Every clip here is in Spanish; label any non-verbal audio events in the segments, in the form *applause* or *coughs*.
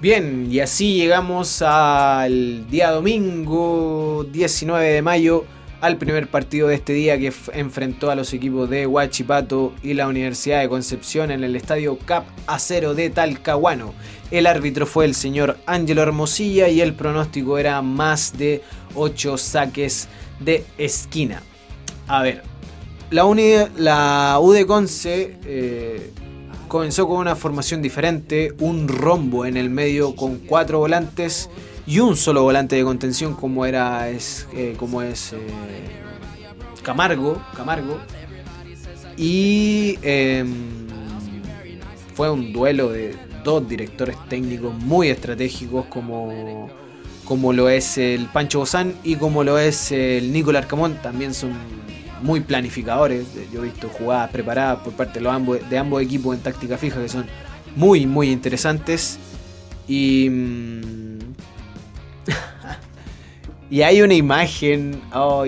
Bien, y así llegamos al día domingo 19 de mayo, al primer partido de este día que enfrentó a los equipos de Huachipato y la Universidad de Concepción en el estadio Cap Acero de Talcahuano. El árbitro fue el señor Ángelo Hermosilla y el pronóstico era más de 8 saques de esquina. A ver, la, la U de Conce eh, comenzó con una formación diferente, un rombo en el medio con cuatro volantes y un solo volante de contención como era es, eh, como es eh, Camargo, Camargo. Y em, fue un duelo de dos directores técnicos muy estratégicos como, como lo es el Pancho Bozán y como lo es el Nicolás Arcamón. También son muy planificadores. Yo he visto jugadas preparadas por parte de, los ambos, de ambos equipos en táctica fija que son muy, muy interesantes. Y. Mm, *laughs* y hay una imagen.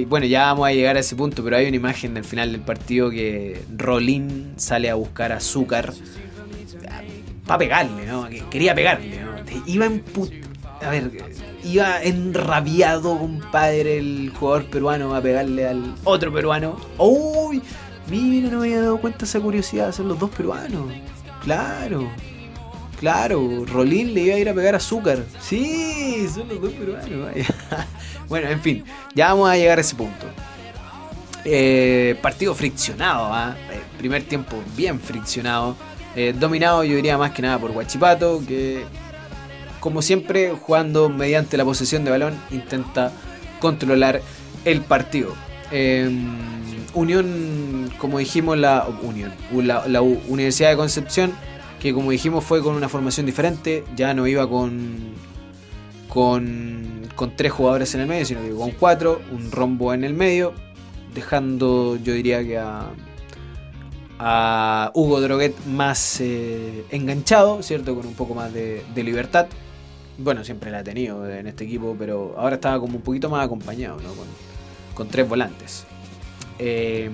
bueno, ya vamos a llegar a ese punto, pero hay una imagen del final del partido que Rolín sale a buscar azúcar. Para pegarle, ¿no? Quería pegarle, ¿no? Iba en put... A ver, iba enrabiado, compadre, el jugador peruano a pegarle al otro peruano. ¡Uy! Mira, no me había dado cuenta esa curiosidad, son los dos peruanos. Claro. Claro, Rolín le iba a ir a pegar azúcar. Sí, son los dos peruanos. *laughs* bueno, en fin, ya vamos a llegar a ese punto. Eh, partido friccionado, ¿ah? eh, primer tiempo bien friccionado. Eh, dominado yo diría más que nada por Guachipato, que como siempre, jugando mediante la posesión de balón, intenta controlar el partido. Em, Unión, como dijimos, la Unión, la, Universidad de Concepción, que como dijimos fue con una formación diferente, ya no iba con, con, con tres jugadores en el medio, sino que con cuatro, un rombo en el medio, dejando yo diría que a, a Hugo Droguet más eh, enganchado, ¿cierto? Con un poco más de libertad. Bueno, siempre la ha tenido en este equipo, pero ahora estaba como un poquito más acompañado, ¿no? Con, tres volantes. Eh,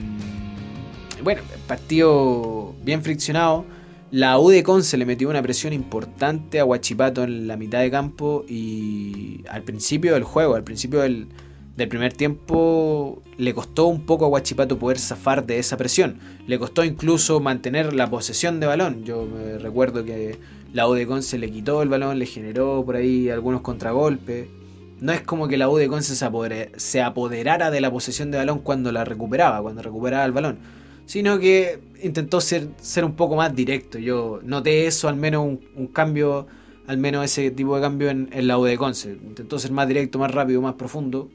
bueno, partido bien friccionado. La U de Conce le metió una presión importante a Huachipato en la mitad de campo y al principio del juego, al principio del, del primer tiempo, le costó un poco a Huachipato poder zafar de esa presión. Le costó incluso mantener la posesión de balón. Yo me recuerdo que la U de Conce le quitó el balón, le generó por ahí algunos contragolpes. No es como que la U de Conce se, apoderara de la posesión de balón cuando la recuperaba, cuando recuperaba el balón. Sino que intentó ser, ser un poco más directo. Yo noté eso, al menos un, cambio, al menos ese tipo de cambio en, la U de Conce. Intentó ser más directo, más rápido, más profundo.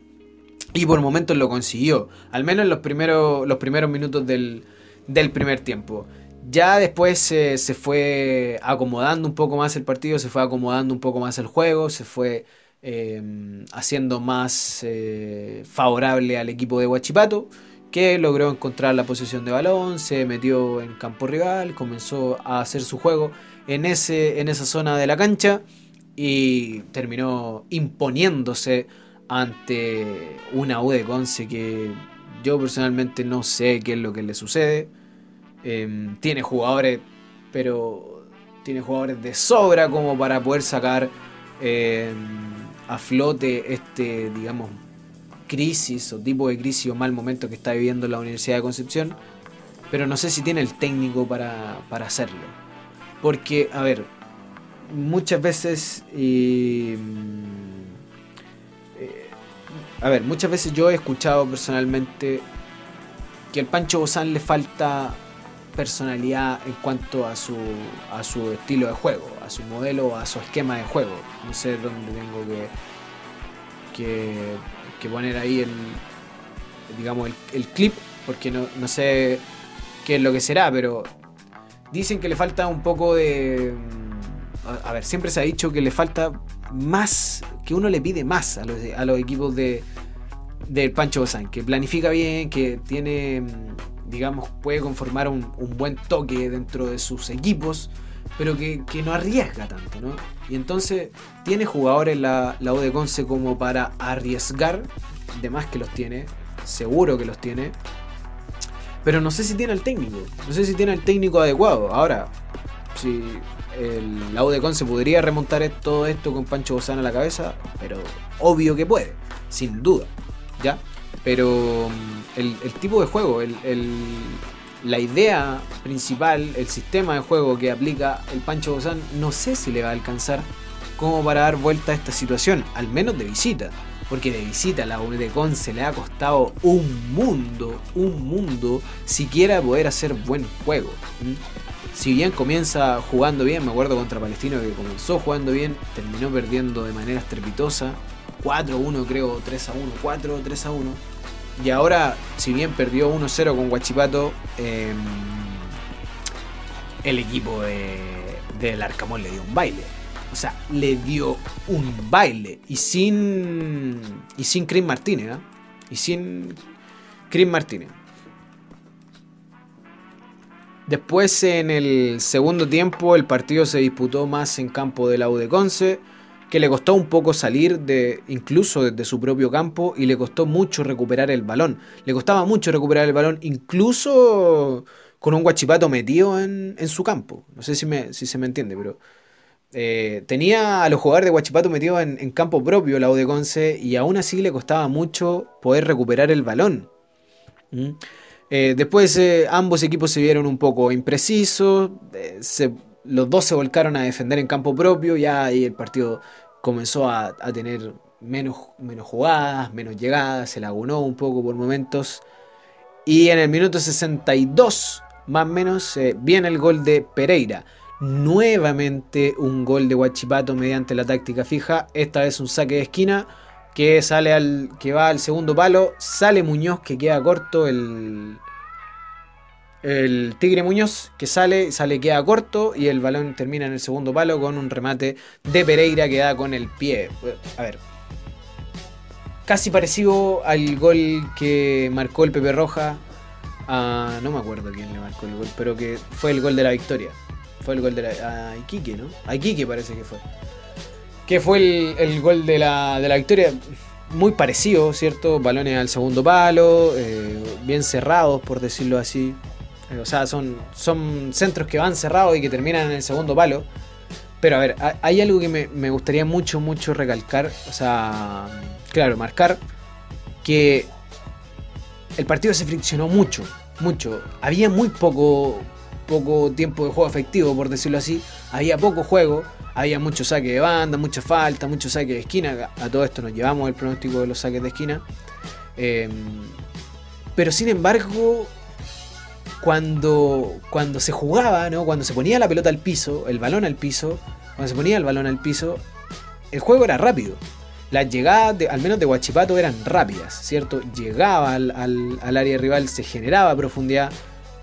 Y por momentos lo consiguió. Al menos en los primeros, los primeros minutos del, del primer tiempo. Ya después se fue acomodando un poco más el partido, se fue acomodando un poco más el juego, se fue em, haciendo más eh, favorable al equipo de Huachipato, que logró encontrar la posición de balón, se metió en campo rival, comenzó a hacer su juego en, ese, en esa zona de la cancha y terminó imponiéndose ante una U de Conce que yo personalmente no sé qué es lo que le sucede Em, tiene jugadores, pero tiene jugadores de sobra como para poder sacar em, a flote este, digamos, crisis o tipo de crisis o mal momento que está viviendo la Universidad de Concepción. Pero no sé si tiene el técnico para, hacerlo. Porque, a ver, muchas veces... Em, eh, a ver, muchas veces yo he escuchado personalmente que al Pancho Bozán le falta personalidad en cuanto a su, a su estilo de juego, a su modelo, a su esquema de juego. No sé dónde tengo que, que, poner ahí el, digamos, el, clip, porque no, no, sé qué es lo que será, pero dicen que le falta un poco de... A, ver, siempre se ha dicho que le falta más, que uno le pide más a los, a los equipos de del Pancho Bozán, que planifica bien, que tiene digamos, puede conformar un, buen toque dentro de sus equipos, pero que, no arriesga tanto, ¿no? Y entonces tiene jugadores la, la U Conce como para arriesgar, de más que los tiene, seguro que los tiene, pero no sé si tiene el técnico, no sé si tiene el técnico adecuado. Ahora, si el, la U Conce podría remontar todo esto con Pancho Bozán a la cabeza, pero obvio que puede, sin duda, ¿ya? Pero el, tipo de juego, la idea principal, el sistema de juego que aplica el Pancho Bozán, no sé si le va a alcanzar como para dar vuelta a esta situación, al menos de visita. Porque de visita la U de Conce le ha costado un mundo, un mundo, siquiera poder hacer buen juego. Si bien comienza jugando bien, me acuerdo contra Palestino que comenzó jugando bien, terminó perdiendo de manera estrepitosa. 4-1 creo, 3-1, 4-3-1. Y ahora, si bien perdió 1-0 con Guachipato, em, el equipo de, del Arcamón le dio un baile. O sea, le dio un baile. Y sin. Y sin Chris Martínez, ¿eh? Y sin Chris Martínez. Después, en el segundo tiempo, el partido se disputó más en campo de la U de que le costó un poco salir de incluso desde su propio campo y le costó mucho recuperar el balón. Le costaba mucho recuperar el balón incluso con un guachipato metido en, su campo. No sé si, me, si se me entiende, pero eh, tenía a los jugadores de guachipato metidos en, campo propio la Conce y aún así le costaba mucho poder recuperar el balón. ¿Mm? Eh, después eh, ambos equipos se vieron un poco imprecisos, los dos se volcaron a defender en campo propio, ya ahí el partido comenzó a, tener menos, menos jugadas, menos llegadas, se lagunó un poco por momentos. Y en el minuto 62, más o menos, eh, viene el gol de Pereira. Nuevamente un gol de Huachipato mediante la táctica fija. Esta vez un saque de esquina que sale al. que va al segundo palo. Sale Muñoz que queda corto el, el Tigre Muñoz que sale, sale, queda corto y el balón termina en el segundo palo con un remate de Pereira que da con el pie. A ver. Casi parecido al gol que marcó el Pepe Roja. no me acuerdo quién le marcó el gol, pero que fue el gol de la victoria. Fue el gol de la. A Iquique, ¿no? A Iquique parece que fue. Que fue el, gol de la, de la victoria muy parecido, ¿cierto? Balones al segundo palo, eh, bien cerrados, por decirlo así. O sea, son, son centros que van cerrados y que terminan en el segundo palo. Pero a ver, hay algo que me, gustaría mucho, mucho recalcar. O sea, claro, marcar que el partido se friccionó mucho, mucho. Había muy poco, poco tiempo de juego efectivo, por decirlo así. Había poco juego, había mucho saque de banda, mucha falta, mucho saque de esquina. A todo esto nos llevamos el pronóstico de los saques de esquina. Em, pero sin embargo, cuando, cuando se jugaba, ¿no? cuando se ponía la pelota al piso, el balón al piso, cuando se ponía el balón al piso, el juego era rápido. Las llegadas, al menos de Guachipato, eran rápidas, ¿cierto? Llegaba al, área rival, se generaba profundidad,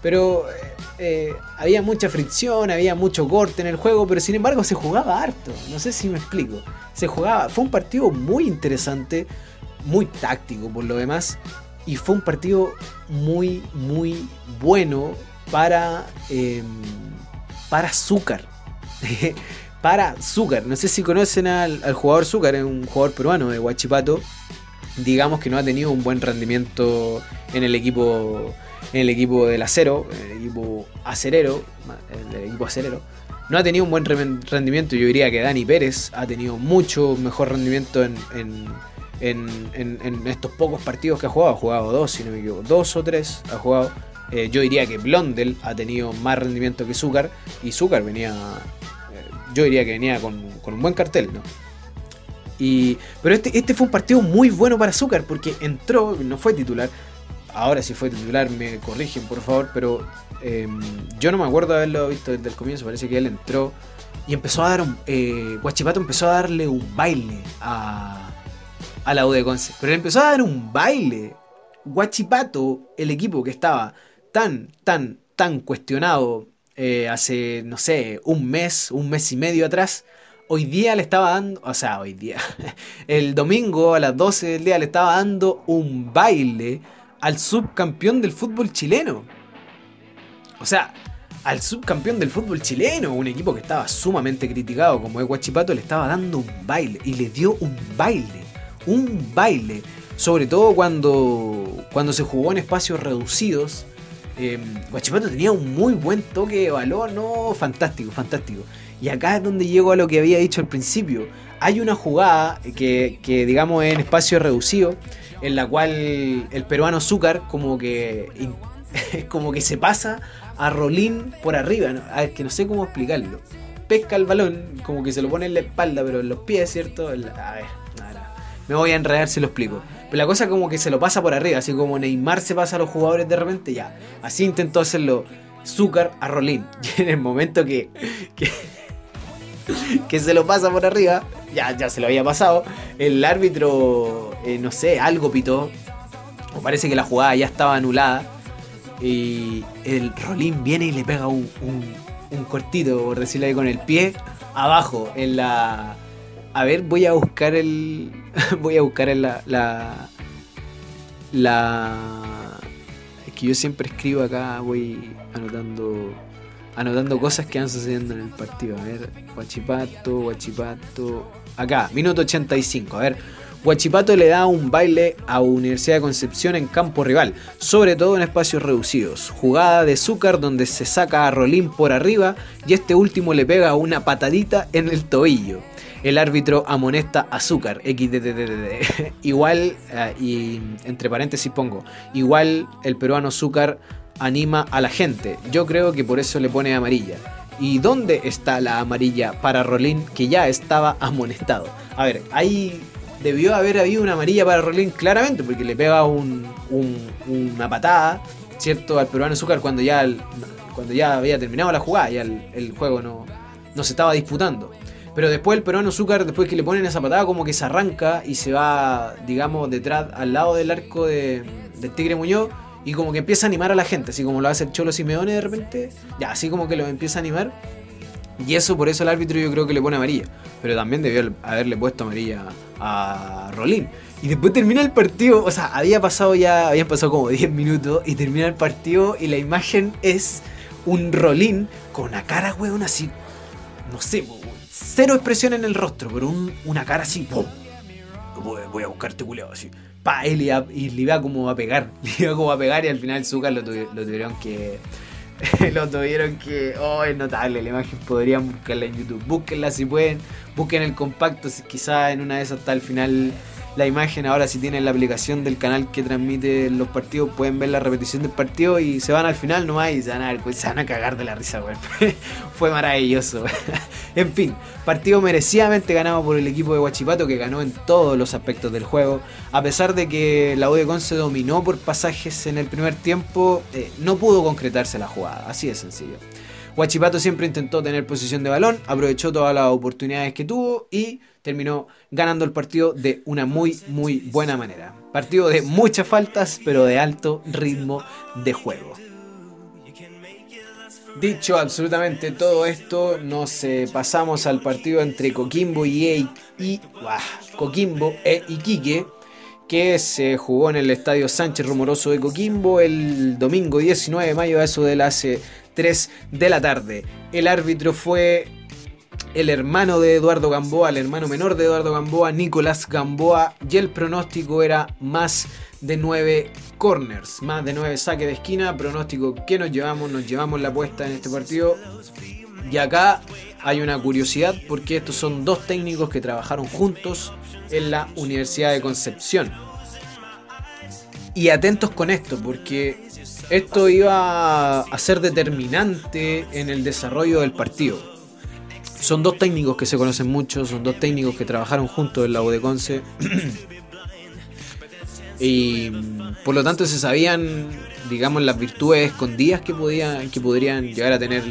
pero eh, eh, había mucha fricción, había mucho corte en el juego, pero sin embargo se jugaba harto. No sé si me explico. Se jugaba, fue un partido muy interesante, muy táctico por lo demás, y fue un partido muy, muy bueno para, em, para Azúcar. *laughs* para Azúcar. No sé si conocen al, jugador Azúcar, es un jugador peruano de Huachipato. Digamos que no ha tenido un buen rendimiento en el equipo en el equipo del acero, en el equipo acerero, el equipo acerero. No ha tenido un buen rendimiento, yo diría que Dani Pérez ha tenido mucho mejor rendimiento en en, estos pocos partidos que ha jugado. Ha jugado dos, si no me equivoco. Dos o tres ha jugado. Eh, yo diría que Blondel ha tenido más rendimiento que Zúcar. Y Zúcar venía. Eh, yo diría que venía con, un buen cartel, ¿no? Y, pero este, este fue un partido muy bueno para Zúcar porque entró, no fue titular. Ahora si fue titular, me corrigen por favor, pero em, yo no me acuerdo de haberlo visto desde el comienzo. Parece que él entró y empezó a dar un. Eh, Guachipato empezó a darle un baile a, a la U de Conce. Pero empezó a dar un baile. Guachipato, el equipo que estaba tan, tan, tan cuestionado eh, hace, no sé, un mes, un mes y medio atrás, hoy día le estaba dando, o sea, hoy día, *laughs* el domingo a las 12 del día le estaba dando un baile al subcampeón del fútbol chileno. O sea, al subcampeón del fútbol chileno, un equipo que estaba sumamente criticado como es Guachipato, le estaba dando un baile y le dio un baile un baile, sobre todo cuando, cuando se jugó en espacios reducidos. Eh, Guachipato tenía un muy buen toque de balón, no, fantástico, fantástico. Y acá es donde llego a lo que había dicho al principio. Hay una jugada que, que digamos, en espacio reducido, en la cual el peruano Zúcar como que, *laughs* como que se pasa a Rolín por arriba. Que no sé cómo explicarlo. Pesca el balón, como que se lo pone en la espalda, pero en los pies, ¿cierto? A ver, me voy a enredar si lo explico. Pero la cosa como que se lo pasa por arriba, así como Neymar se pasa a los jugadores de repente, ya. Así intentó hacerlo Zúcar a Rolín. *laughs* Y en el momento que, *laughs* que, se lo pasa por arriba, ya, ya se lo había pasado, el árbitro, eh, no sé, algo pitó. O parece que la jugada ya estaba anulada. Y el Rolín viene y le pega un, un, cortito, por decirlo ahí, con el pie abajo, en la... A ver, voy a buscar el... *laughs* voy a buscar en la... La... la... Es que yo siempre escribo acá, voy anotando anotando cosas que van sucediendo en el partido. A ver, Guachipato, Guachipato. Acá, minuto 85. A ver, Huachipato le da un baile a Universidad de Concepción en campo rival, sobre todo en espacios reducidos. Jugada de Zúcar donde se saca a Rolín por arriba y este último le pega una patadita en el tobillo. El árbitro amonesta a Zúcar, XDDDD. *laughs* igual, eh, y entre paréntesis pongo, igual el peruano Zúcar anima a la gente. Yo creo que por eso le pone amarilla. ¿Y dónde está la amarilla para Rolín que ya estaba amonestado? A ver, hay debió haber habido una amarilla para Rolín claramente, porque le pega un, una patada, ¿cierto? Al peruano Azúcar cuando ya, cuando ya había terminado la jugada, ya el, juego no, no se estaba disputando. Pero después el peruano Azúcar, después que le ponen esa patada, como que se arranca y se va, digamos, detrás, al lado del arco de, del Tigre Muñoz. Y como que empieza a animar a la gente, así como lo hace el Cholo Simeone de repente. Ya, así como que lo empieza a animar. Y eso por eso el árbitro yo creo que le pone amarilla. Pero también debió haberle puesto amarilla a Rolín. Y después termina el partido, o sea, había pasado ya, habían pasado como 10 minutos y termina el partido y la imagen es un Rolín con una cara, weón, así, no sé, cero expresión en el rostro, pero una cara así, ¡pum! Voy, a buscarte culeado, así. Pa, y, le, y le iba como a pegar, *laughs* le iba como a pegar y al final Zucker lo tuvieron que *laughs* lo tuvieron que. Oh, es notable la imagen. Podrían buscarla en YouTube. Búsquenla si pueden. Busquen el compacto. Si quizá en una de esas está al final la imagen. Ahora, si tienen la aplicación del canal que transmite los partidos, pueden ver la repetición del partido y se van al final nomás y se van a, se van a cagar de la risa, *laughs* Fue maravilloso. *laughs* en fin, partido merecidamente ganado por el equipo de Huachipato que ganó en todos los aspectos del juego. A pesar de que la U de dominó por pasajes en el primer tiempo, eh, no pudo concretarse la jugada. Así de sencillo. Huachipato siempre intentó tener posición de balón, aprovechó todas las oportunidades que tuvo y terminó ganando el partido de una muy, muy buena manera. Partido de muchas faltas, pero de alto ritmo de juego. Dicho absolutamente todo esto, nos eh, pasamos al partido entre Coquimbo y, e, y Coquimbo e Iquique, que se jugó en el Estadio Sánchez Rumoroso de Coquimbo el domingo 19 de mayo a eso de las 3 de la tarde. El árbitro fue el hermano de Eduardo Gamboa, el hermano menor de Eduardo Gamboa, Nicolás Gamboa, y el pronóstico era más de 9 corners, más de 9 saques de esquina, pronóstico que nos llevamos, nos llevamos la apuesta en este partido. Y acá hay una curiosidad porque estos son dos técnicos que trabajaron juntos en la Universidad de Concepción. Y atentos con esto, porque esto iba a ser determinante en el desarrollo del partido son dos técnicos que se conocen mucho, son dos técnicos que trabajaron juntos en la U de Conce. *clears throat* y por lo tanto se sabían, digamos, las virtudes escondidas que, podían, que podrían llegar a tener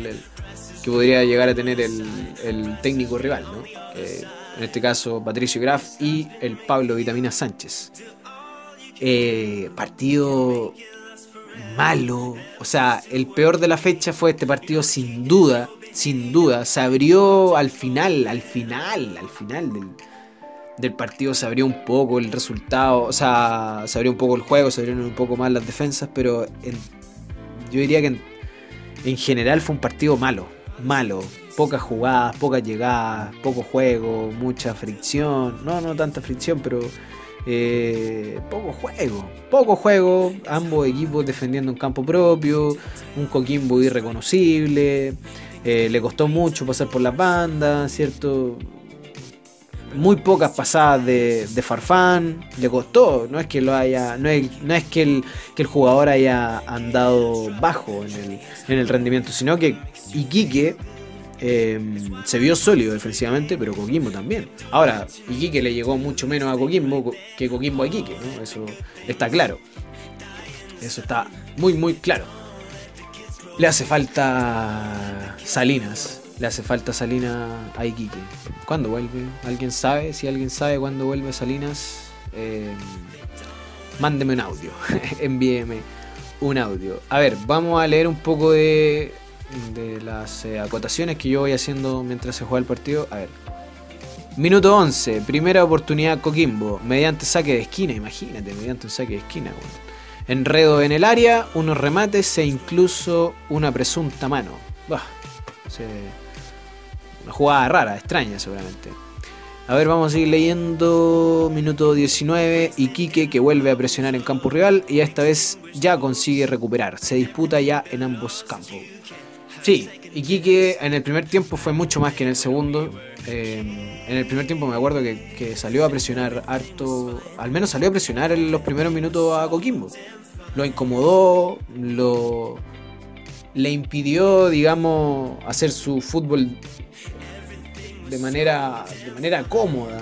que podría llegar a tener el, técnico rival, ¿no? en este caso Patricio Graf y el Pablo Vitamina Sánchez. Eh, partido malo, o sea, el peor de la fecha fue este partido sin duda, sin duda. Se abrió al final, al final, al final del, partido se abrió un poco el resultado, o sea, se abrió un poco el juego, se abrieron un poco más las defensas, pero yo diría que en, general fue un partido malo, malo. Pocas jugadas, pocas llegadas, poco juego, mucha fricción. No, no tanta fricción, pero eh, poco juego. Poco juego. Ambos equipos defendiendo un campo propio. Un Coquimbo irreconocible. Eh, le costó mucho pasar por las bandas, ¿cierto? Muy pocas pasadas de, de Farfán, le costó, no es que lo haya, no es, que el jugador haya andado bajo en el, en el rendimiento, sino que Iquique eh, se vio sólido defensivamente, pero Coquimbo también. Ahora, Iquique le llegó mucho menos a Coquimbo que Coquimbo a Iquique, ¿no? Eso está claro. Eso está muy, muy claro. Le hace falta Salinas. Le hace falta Salinas a Iquique. ¿Cuándo vuelve? ¿Alguien sabe? Si alguien sabe cuándo vuelve Salinas, eh, mándeme un audio. *laughs* Envíeme un audio. A ver, vamos a leer un poco de de las eh, acotaciones que yo voy haciendo mientras se juega el partido. A ver. Minuto 11, primera oportunidad Coquimbo, mediante saque de esquina, imagínate, mediante un saque de esquina. Enredo en el área, unos remates e incluso una presunta mano. una jugada rara, extraña seguramente. A ver, vamos a seguir leyendo. Minuto 19. Iquique que vuelve a presionar en campo rival y esta vez ya consigue recuperar. Se disputa ya en ambos campos. Sí, Iquique en el primer tiempo fue mucho más que en el segundo. Eh, en el primer tiempo me acuerdo que, salió a presionar harto, al menos salió a presionar en los primeros minutos a Coquimbo. Lo incomodó, lo le impidió, digamos, hacer su fútbol de manera, de manera cómoda.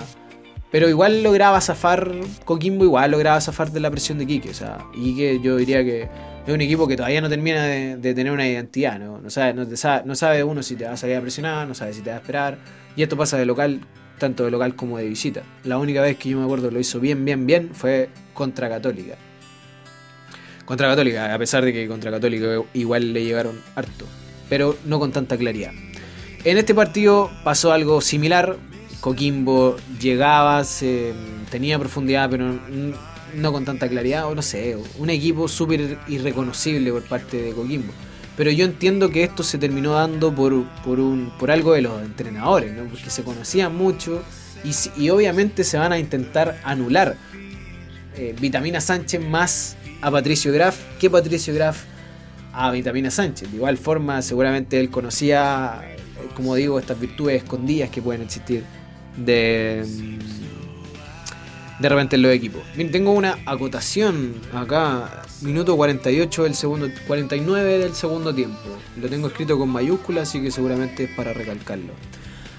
Pero igual lograba zafar, Coquimbo igual lograba zafar de la presión de Iquique. O sea, Iquique yo diría que es un equipo que todavía no termina de, tener una identidad, ¿no? No sabe, no, sabe, uno si te va a salir a presionar, no sabe si te va a esperar. Y esto pasa de local, tanto de local como de visita. La única vez que yo me acuerdo lo hizo bien, bien, bien fue contra Católica. Contra Católica, a pesar de que contra Católica igual le llegaron harto, pero no con tanta claridad. En este partido pasó algo similar. Coquimbo llegaba, tenía profundidad, pero no con tanta claridad, o no sé, un equipo súper irreconocible por parte de Coquimbo. Pero yo entiendo que esto se terminó dando por, por, un, por algo de los entrenadores, ¿no? porque se conocían mucho y, obviamente se van a intentar anular eh, Vitamina Sánchez más a Patricio Graf que Patricio Graf a Vitamina Sánchez. De igual forma, seguramente él conocía, eh, como digo, estas virtudes escondidas que pueden existir de de repente en los equipos. tengo una acotación acá, minuto 48 del segundo, 49 del segundo tiempo. Lo tengo escrito con mayúsculas, así que seguramente es para recalcarlo.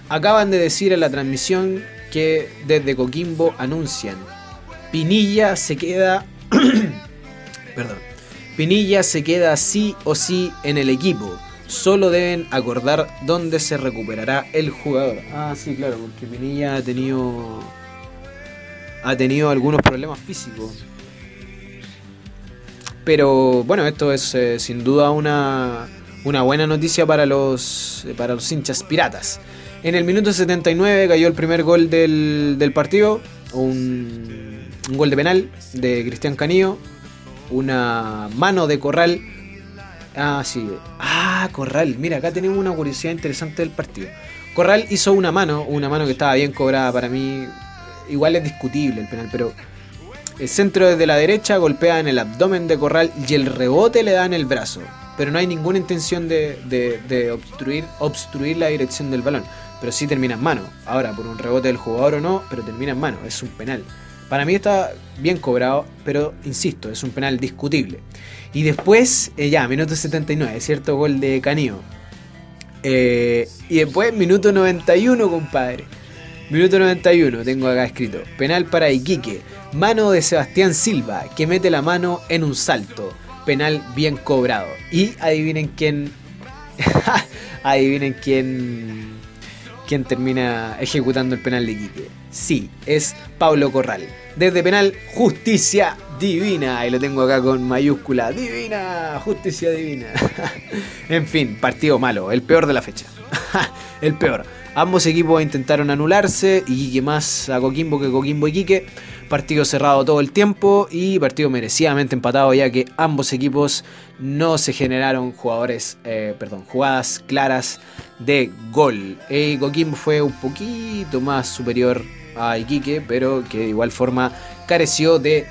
Acaban de decir en la transmisión que desde Coquimbo anuncian Pinilla se queda *coughs* perdón. Pinilla se queda sí o sí en el equipo. Solo deben acordar dónde se recuperará el jugador. Ah, sí, claro, porque Pinilla ha tenido ha tenido algunos problemas físicos. Pero bueno, esto es eh, sin duda una, una, buena noticia para los, eh, para los hinchas piratas. En el minuto 79 cayó el primer gol del, del partido, un, un, gol de penal de Cristian Canillo, una mano de Corral. Ah, sí. Ah, Corral. Mira, acá tenemos una curiosidad interesante del partido. Corral hizo una mano, una mano que estaba bien cobrada para mí, igual es discutible el penal, pero el centro desde la derecha golpea en el abdomen de Corral y el rebote le da en el brazo. Pero no hay ninguna intención de, obstruir, obstruir la dirección del balón. Pero sí termina en mano. Ahora, por un rebote del jugador o no, pero termina en mano. Es un penal. Para mí está bien cobrado, pero insisto, es un penal discutible. Y después, eh, ya, minuto 79, cierto gol de Canillo. Eh, y después, minuto 91, compadre. Minuto 91, tengo acá escrito. Penal para Iquique. Mano de Sebastián Silva, que mete la mano en un salto. Penal bien cobrado. Y adivinen quién. *laughs* adivinen quién. quién termina ejecutando el penal de Iquique. Sí, es Pablo Corral. Desde penal, justicia divina. Y lo tengo acá con mayúscula. Divina, justicia divina. *laughs* en fin, partido malo, el peor de la fecha. *laughs* el peor. Ambos equipos intentaron anularse, y que más a Coquimbo que Coquimbo y Quique. Partido cerrado todo el tiempo y partido merecidamente empatado ya que ambos equipos no se generaron jugadores, eh, perdón, jugadas claras de gol. Y Coquimbo fue un poquito más superior a Iquique, pero que de igual forma careció de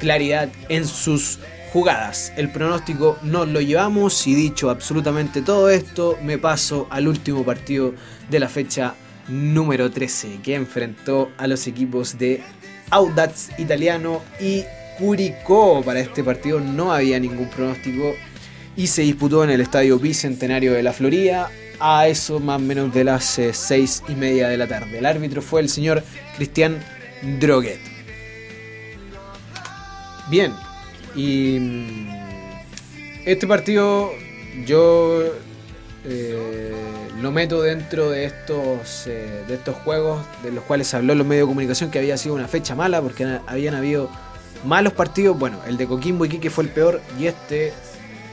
claridad en sus jugadas. El pronóstico nos lo llevamos y dicho absolutamente todo esto, me paso al último partido de la fecha número 13 que enfrentó a los equipos de Audax Italiano y Curicó. Para este partido no había ningún pronóstico y se disputó en el Estadio Bicentenario de la Florida a eso más o menos de las 6 y media de la tarde. El árbitro fue el señor Cristian Droguet. Bien, y mm, este partido yo eh, lo meto dentro de estos, eh, de estos juegos de los cuales habló los medios de comunicación que había sido una fecha mala porque habían habido malos partidos. Bueno, el de Coquimbo y Quique fue el peor y este,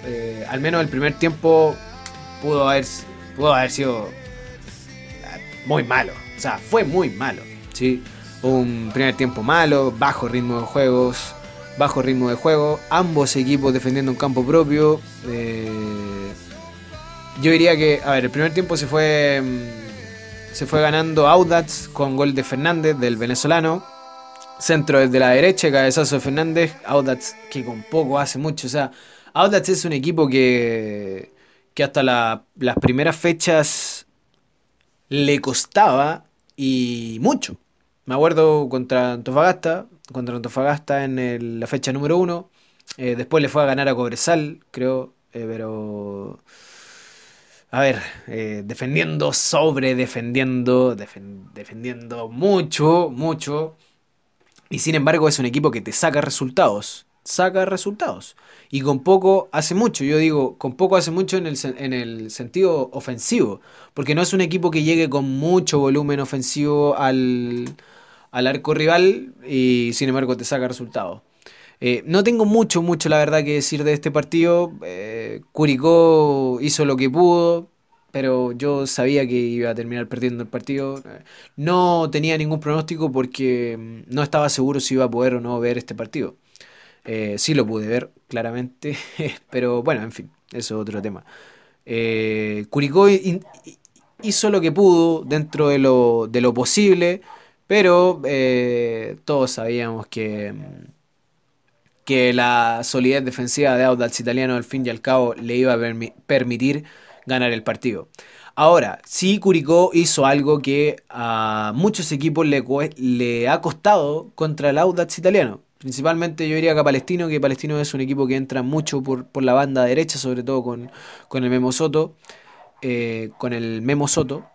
eh, al menos el primer tiempo, pudo haber, pudo haber sido muy malo. O sea, fue muy malo. ¿sí? Un primer tiempo malo, bajo ritmo de juegos, bajo ritmo de juego, ambos equipos defendiendo un campo propio. Yo diría que, a ver, el primer tiempo se fue mm, se fue ganando Audax con gol de Fernández del venezolano. Centro desde la derecha, cabezazo de Fernández. Audax que con poco hace mucho. O sea, Audax es un equipo que, que hasta las primeras fechas le costaba y mucho. Me acuerdo contra Antofagasta, contra Antofagasta en la fecha número uno. Eh, después le fue a ganar a Cobresal, creo, eh, pero a ver, eh, defendiendo sobre, defendiendo, defendiendo mucho, mucho. Y sin embargo es un equipo que te saca resultados. Saca resultados. Y con poco hace mucho. Yo digo, con poco hace mucho en el, en el sentido ofensivo. Porque no es un equipo que llegue con mucho volumen ofensivo al, al arco rival y sin embargo te saca resultados. Eh, no tengo mucho, mucho la verdad que decir de este partido. Eh, Curicó hizo lo que pudo, pero yo sabía que iba a terminar perdiendo el partido. No tenía ningún pronóstico porque mm, no estaba seguro si iba a poder o no ver este partido. Eh, sí lo pude ver, claramente, *laughs* pero bueno, en fin, eso es otro tema. Curicó hizo lo que pudo dentro de lo, de lo posible, pero todos sabíamos que que la solidez defensiva de Audax Italiano al fin y al cabo le iba a permitir ganar el partido. Ahora, sí Curicó hizo algo que a muchos equipos le, ha costado contra el Audax Italiano. Principalmente yo diría que a Palestino, que Palestino es un equipo que entra mucho por, la banda derecha, sobre todo con, el Memo Soto. Eh, con el Memo Soto.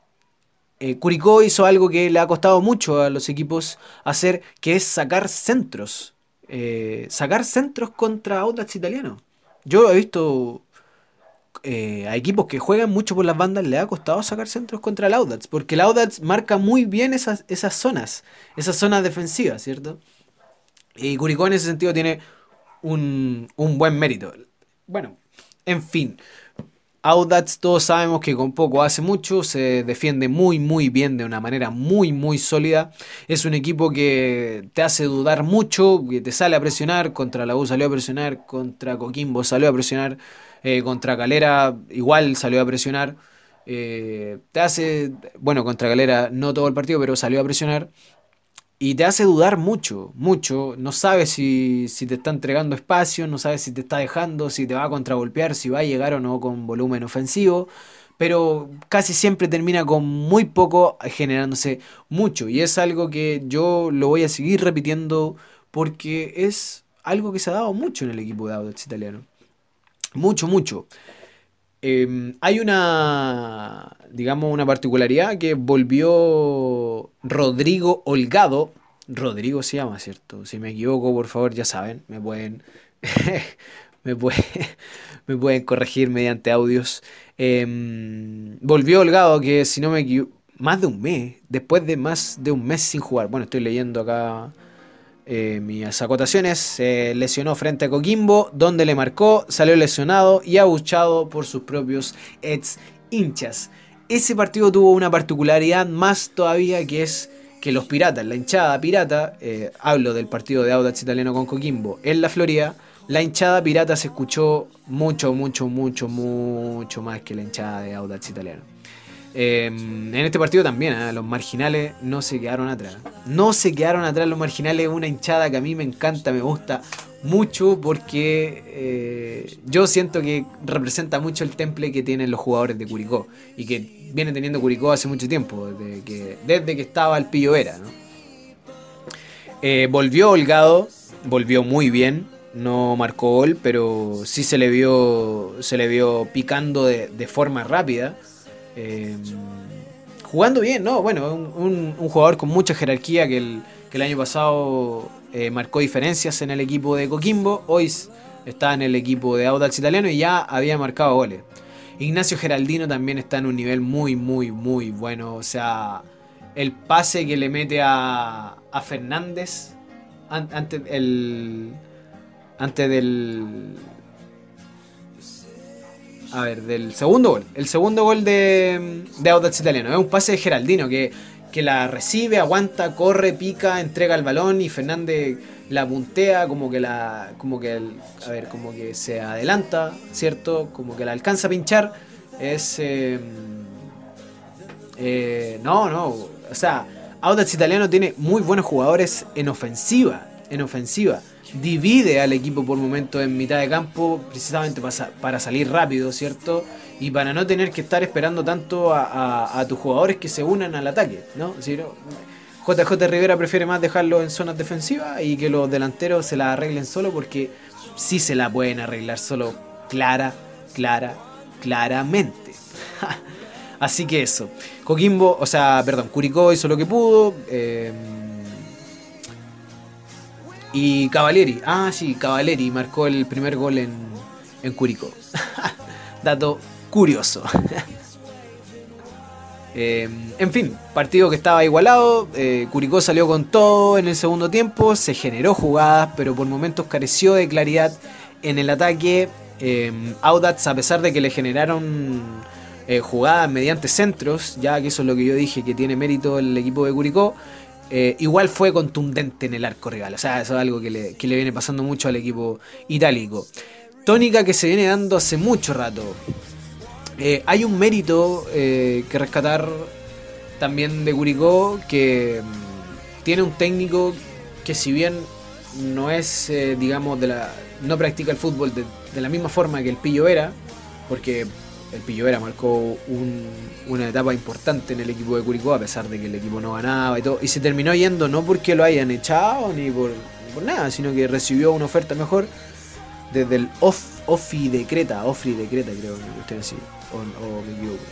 Eh, Curicó hizo algo que le ha costado mucho a los equipos hacer, que es sacar centros. Eh, sacar centros contra Audax italiano. Yo he visto eh, a equipos que juegan mucho por las bandas, le ha costado sacar centros contra el Audax, porque el Audax marca muy bien esas, esas zonas, esas zonas defensivas, ¿cierto? Y Curicó en ese sentido tiene un, un buen mérito. Bueno, en fin. Audax todos sabemos que con poco hace mucho, se defiende muy muy bien de una manera muy muy sólida. Es un equipo que te hace dudar mucho, que te sale a presionar, contra la U salió a presionar, contra Coquimbo salió a presionar, eh, contra Calera igual salió a presionar. Eh, te hace, bueno, contra Calera no todo el partido, pero salió a presionar. Y te hace dudar mucho, mucho. No sabes si, te está entregando espacio, no sabes si te está dejando, si te va a contragolpear, si va a llegar o no con volumen ofensivo. Pero casi siempre termina con muy poco generándose mucho. Y es algo que yo lo voy a seguir repitiendo porque es algo que se ha dado mucho en el equipo de Audax italiano. Mucho, mucho. Em, hay una, digamos, una particularidad que volvió Rodrigo Holgado. Rodrigo se llama, ¿cierto? Si me equivoco, por favor, ya saben, me pueden, *laughs* *laughs* me, pueden corregir mediante audios. Em, volvió Holgado, que si no me equivoco, más de un mes, después de más de un mes sin jugar. Bueno, estoy leyendo acá eh, mis acotaciones, se lesionó frente a Coquimbo, donde le marcó, salió lesionado y abuchado por sus propios ex hinchas. Ese partido tuvo una particularidad más todavía que es que los piratas, la hinchada pirata, eh, hablo del partido de Audax italiano con Coquimbo en la Florida, la hinchada pirata se escuchó mucho, mucho, mucho, mucho más que la hinchada de Audax italiano. Em, en este partido también, ¿eh? los marginales no se quedaron atrás. No se quedaron atrás los marginales, una hinchada que a mí me encanta, me gusta mucho porque eh, yo siento que representa mucho el temple que tienen los jugadores de Curicó y que viene teniendo Curicó hace mucho tiempo, desde que, desde que estaba el Pillo Vera. Eh, volvió Holgado, volvió muy bien, no marcó gol, pero sí se le vio, se le vio picando de, forma rápida. Eh, jugando bien, ¿no? Bueno, un, jugador con mucha jerarquía que el, que el año pasado eh, marcó diferencias en el equipo de Coquimbo, hoy está en el equipo de Audax Italiano y ya había marcado goles. Ignacio Geraldino también está en un nivel muy, muy, muy bueno. O sea, el pase que le mete a, a Fernández antes, el, antes del... A ver, del segundo gol. El segundo gol de, de Audax Italiano. Es un pase de Geraldino que que la recibe, aguanta, corre, pica, entrega el balón y Fernández la puntea, como que la. como que a ver, como que se adelanta, ¿cierto? Como que la alcanza a pinchar. Es. Em, eh, no, no. O sea, Audax Italiano tiene muy buenos jugadores en ofensiva. En ofensiva. Divide al equipo por momentos en mitad de campo, precisamente para, salir rápido, ¿cierto? y para no tener que estar esperando tanto a, tus jugadores que se unan al ataque, ¿no? JJ Rivera prefiere más dejarlo en zonas defensivas y que los delanteros se la arreglen solo porque sí se la pueden arreglar solo clara, clara, claramente. *laughs* Así que eso. Coquimbo, o sea, perdón, Curicó hizo lo que pudo. Eh, y Cavalieri, ah sí, Cavalieri marcó el primer gol en, en Curicó. *laughs* Dato curioso. *laughs* Eh, en fin, partido que estaba igualado. Eh, Curicó salió con todo en el segundo tiempo. Se generó jugadas, pero por momentos careció de claridad en el ataque. Eh, Audax, a pesar de que le generaron jugadas mediante centros, ya que eso es lo que yo dije que tiene mérito el equipo de Curicó. Igual fue contundente en el arco rival. O sea, eso es algo que le, que le viene pasando mucho al equipo itálico. Tónica que se viene dando hace mucho rato. Eh, hay un mérito eh, que rescatar también de Curicó, que mm, tiene un técnico que si bien no es, eh, digamos, de la, no practica el fútbol de, la misma forma que el Pillo era, porque el Pillo era marcó una etapa importante en el equipo de Curicó, a pesar de que el equipo no ganaba y todo, y se terminó yendo no porque lo hayan echado ni por, nada, sino que recibió una oferta mejor desde el off, Offi de Creta, Ofri de Creta creo que usted así, o, me equivoco.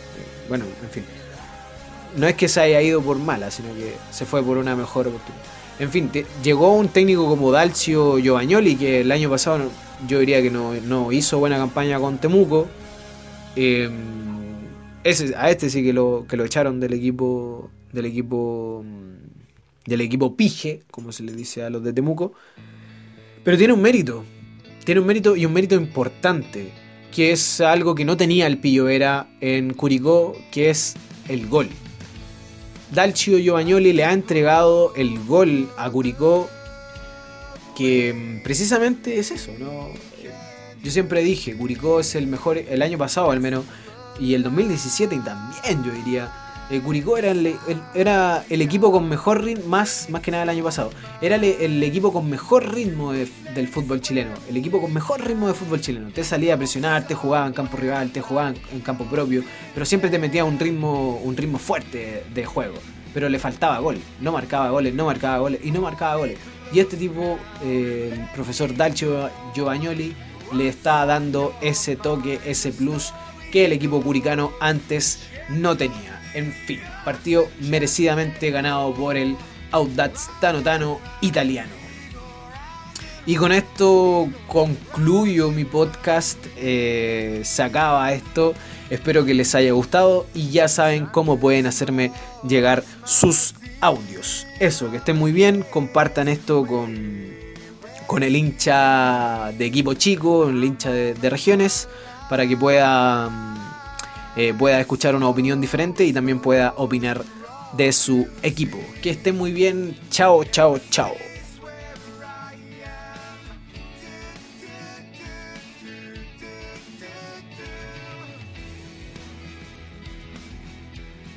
Bueno, en fin. No es que se haya ido por mala, sino que se fue por una mejor oportunidad. En fin, llegó un técnico como Dalcio Giovagnoli, que el año pasado yo diría que no, hizo buena campaña con Temuco. Em, ese, a este sí que lo, que lo echaron del equipo. Del equipo. Del equipo Pige, como se le dice a los de Temuco. Pero tiene un mérito tiene un mérito y un mérito importante, que es algo que no tenía el Pillo Vera en Curicó, que es el gol. Dalcio Giovagnoli le ha entregado el gol a Curicó, que mm, precisamente es eso, ¿no? Yo siempre dije, Curicó es el mejor, el año pasado al menos, y el 2017 también yo diría, eh, Curicó era el, era el equipo con mejor ritmo, más, más que nada el año pasado, era el, equipo con mejor ritmo del fútbol chileno, el equipo con mejor ritmo de fútbol chileno. Te salía a presionar, te jugaba en campo rival, te jugaba en campo propio, pero siempre te metía un ritmo, un ritmo fuerte de juego. Pero le faltaba gol, no marcaba goles, no marcaba goles y no marcaba goles. Y este tipo, eh, el profesor Dalcio Giovagnoli, le está dando ese toque, ese plus que el equipo curicano antes no tenía. En fin, partido merecidamente ganado por el Audax Tanotano italiano. Y con esto concluyo mi podcast. Eh, se acaba esto. Espero que les haya gustado y ya saben cómo pueden hacerme llegar sus audios. Eso, que estén muy bien. Compartan esto con, con el hincha de equipo chico, el hincha de, regiones, para que pueda eh, pueda escuchar una opinión diferente y también pueda opinar de su equipo. Que esté muy bien. Chao, chao, chao.